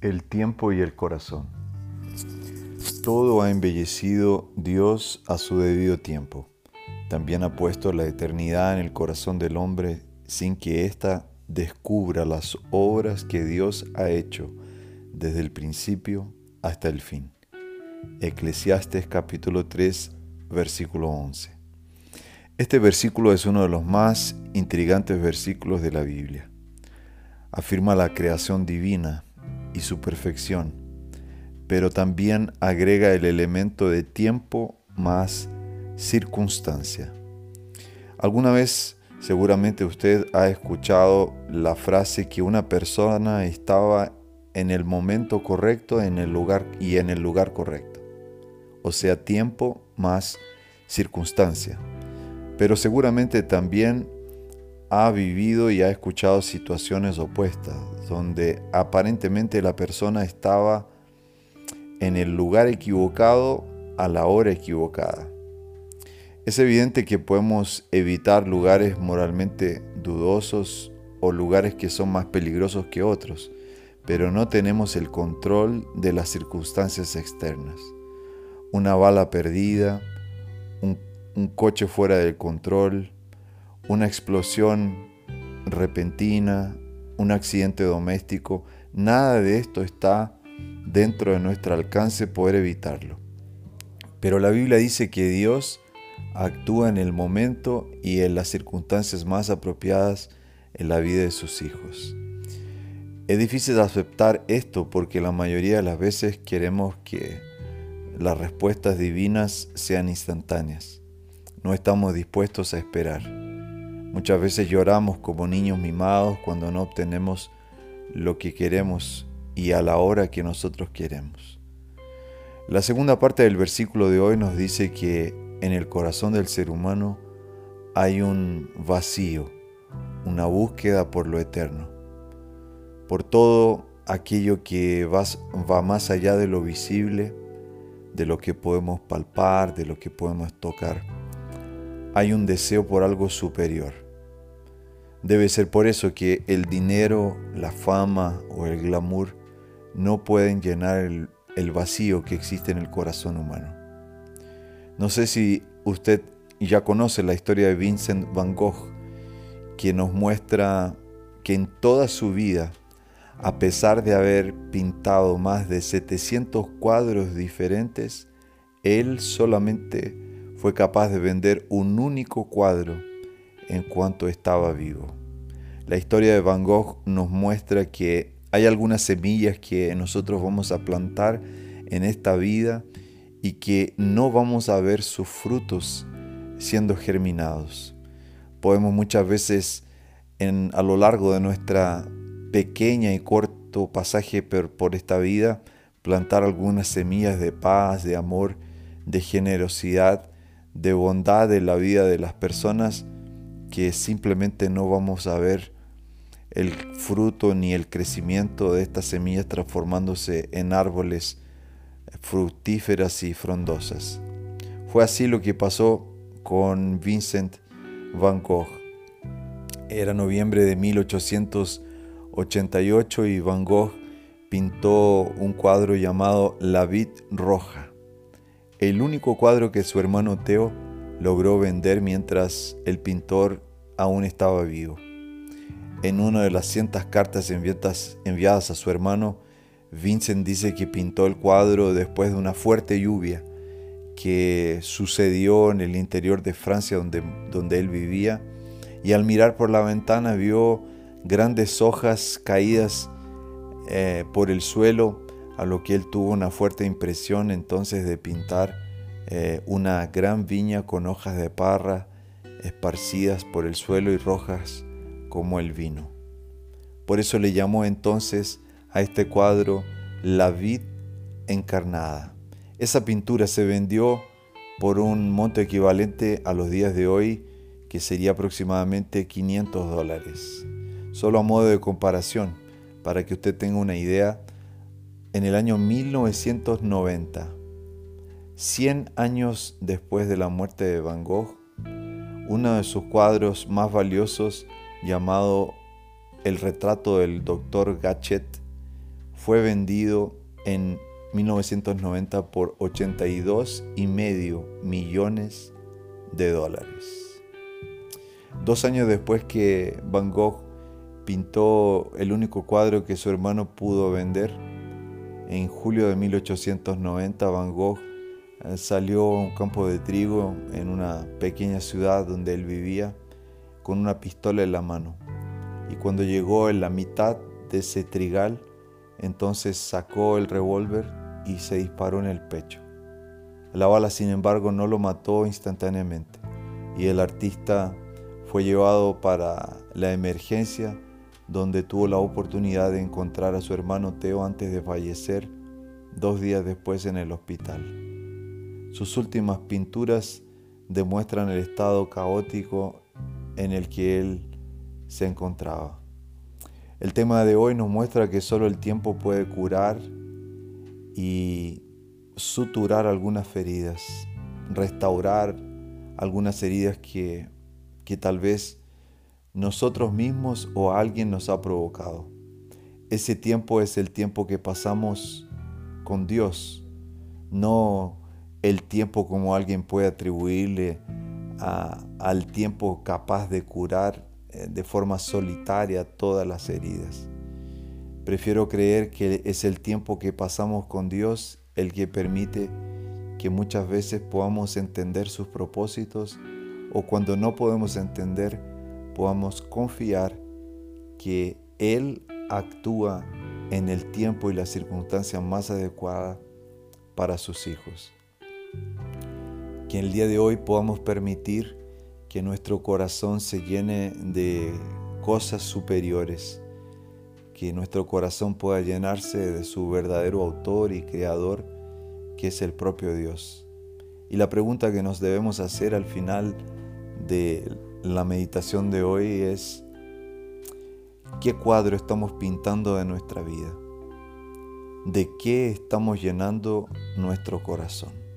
El tiempo y el corazón. Todo ha embellecido Dios a su debido tiempo. También ha puesto la eternidad en el corazón del hombre sin que ésta descubra las obras que Dios ha hecho desde el principio hasta el fin. Eclesiastes capítulo 3 versículo 11. Este versículo es uno de los más intrigantes versículos de la Biblia. Afirma la creación divina y su perfección, pero también agrega el elemento de tiempo más circunstancia. ¿Alguna vez seguramente usted ha escuchado la frase que una persona estaba en el momento correcto en el lugar y en el lugar correcto? O sea, tiempo más circunstancia. Pero seguramente también ha vivido y ha escuchado situaciones opuestas, donde aparentemente la persona estaba en el lugar equivocado a la hora equivocada. Es evidente que podemos evitar lugares moralmente dudosos o lugares que son más peligrosos que otros, pero no tenemos el control de las circunstancias externas. Una bala perdida, un, un coche fuera del control, una explosión repentina, un accidente doméstico, nada de esto está dentro de nuestro alcance poder evitarlo. Pero la Biblia dice que Dios actúa en el momento y en las circunstancias más apropiadas en la vida de sus hijos. Es difícil aceptar esto porque la mayoría de las veces queremos que las respuestas divinas sean instantáneas. No estamos dispuestos a esperar. Muchas veces lloramos como niños mimados cuando no obtenemos lo que queremos y a la hora que nosotros queremos. La segunda parte del versículo de hoy nos dice que en el corazón del ser humano hay un vacío, una búsqueda por lo eterno, por todo aquello que va, más allá de lo visible, de lo que podemos palpar, de lo que podemos tocar hay un deseo por algo superior. Debe ser por eso que el dinero, la fama o el glamour no pueden llenar el, vacío que existe en el corazón humano. No sé si usted ya conoce la historia de Vincent Van Gogh, que nos muestra que en toda su vida, a pesar de haber pintado más de 700 cuadros diferentes, él solamente fue capaz de vender un único cuadro en cuanto estaba vivo. La historia de Van Gogh nos muestra que hay algunas semillas que nosotros vamos a plantar en esta vida y que no vamos a ver sus frutos siendo germinados. Podemos muchas veces a lo largo de nuestra pequeña y corto pasaje por esta vida plantar algunas semillas de paz, de amor, de generosidad, de bondad en la vida de las personas que simplemente no vamos a ver el fruto ni el crecimiento de estas semillas transformándose en árboles fructíferas y frondosas. Fue así lo que pasó con Vincent van Gogh. Era noviembre de 1888 y Van Gogh pintó un cuadro llamado La vid roja el único cuadro que su hermano Teo logró vender mientras el pintor aún estaba vivo. En una de las cientas cartas enviadas, a su hermano, Vincent dice que pintó el cuadro después de una fuerte lluvia que sucedió en el interior de Francia donde, donde él vivía y al mirar por la ventana vio grandes hojas caídas eh, por el suelo a lo que él tuvo una fuerte impresión entonces de pintar eh, una gran viña con hojas de parra esparcidas por el suelo y rojas como el vino. Por eso le llamó entonces a este cuadro La vid encarnada. Esa pintura se vendió por un monto equivalente a los días de hoy, que sería aproximadamente 500 dólares. Solo a modo de comparación, para que usted tenga una idea, en el año 1990, 100 años después de la muerte de Van Gogh, uno de sus cuadros más valiosos llamado El retrato del doctor Gachet fue vendido en 1990 por 82 y medio millones de dólares. Dos años después que Van Gogh pintó el único cuadro que su hermano pudo vender, en julio de 1890 Van Gogh salió a un campo de trigo en una pequeña ciudad donde él vivía con una pistola en la mano. Y cuando llegó en la mitad de ese trigal, entonces sacó el revólver y se disparó en el pecho. La bala, sin embargo, no lo mató instantáneamente y el artista fue llevado para la emergencia donde tuvo la oportunidad de encontrar a su hermano Teo antes de fallecer dos días después en el hospital. Sus últimas pinturas demuestran el estado caótico en el que él se encontraba. El tema de hoy nos muestra que solo el tiempo puede curar y suturar algunas feridas, restaurar algunas heridas que, que tal vez nosotros mismos o alguien nos ha provocado. Ese tiempo es el tiempo que pasamos con Dios, no el tiempo como alguien puede atribuirle al tiempo capaz de curar eh, de forma solitaria todas las heridas. Prefiero creer que es el tiempo que pasamos con Dios el que permite que muchas veces podamos entender sus propósitos o cuando no podemos entender, podamos confiar que Él actúa en el tiempo y la circunstancia más adecuada para sus hijos. Que el día de hoy podamos permitir que nuestro corazón se llene de cosas superiores, que nuestro corazón pueda llenarse de su verdadero autor y creador, que es el propio Dios. Y la pregunta que nos debemos hacer al final de la meditación de hoy es, ¿qué cuadro estamos pintando de nuestra vida? ¿De qué estamos llenando nuestro corazón?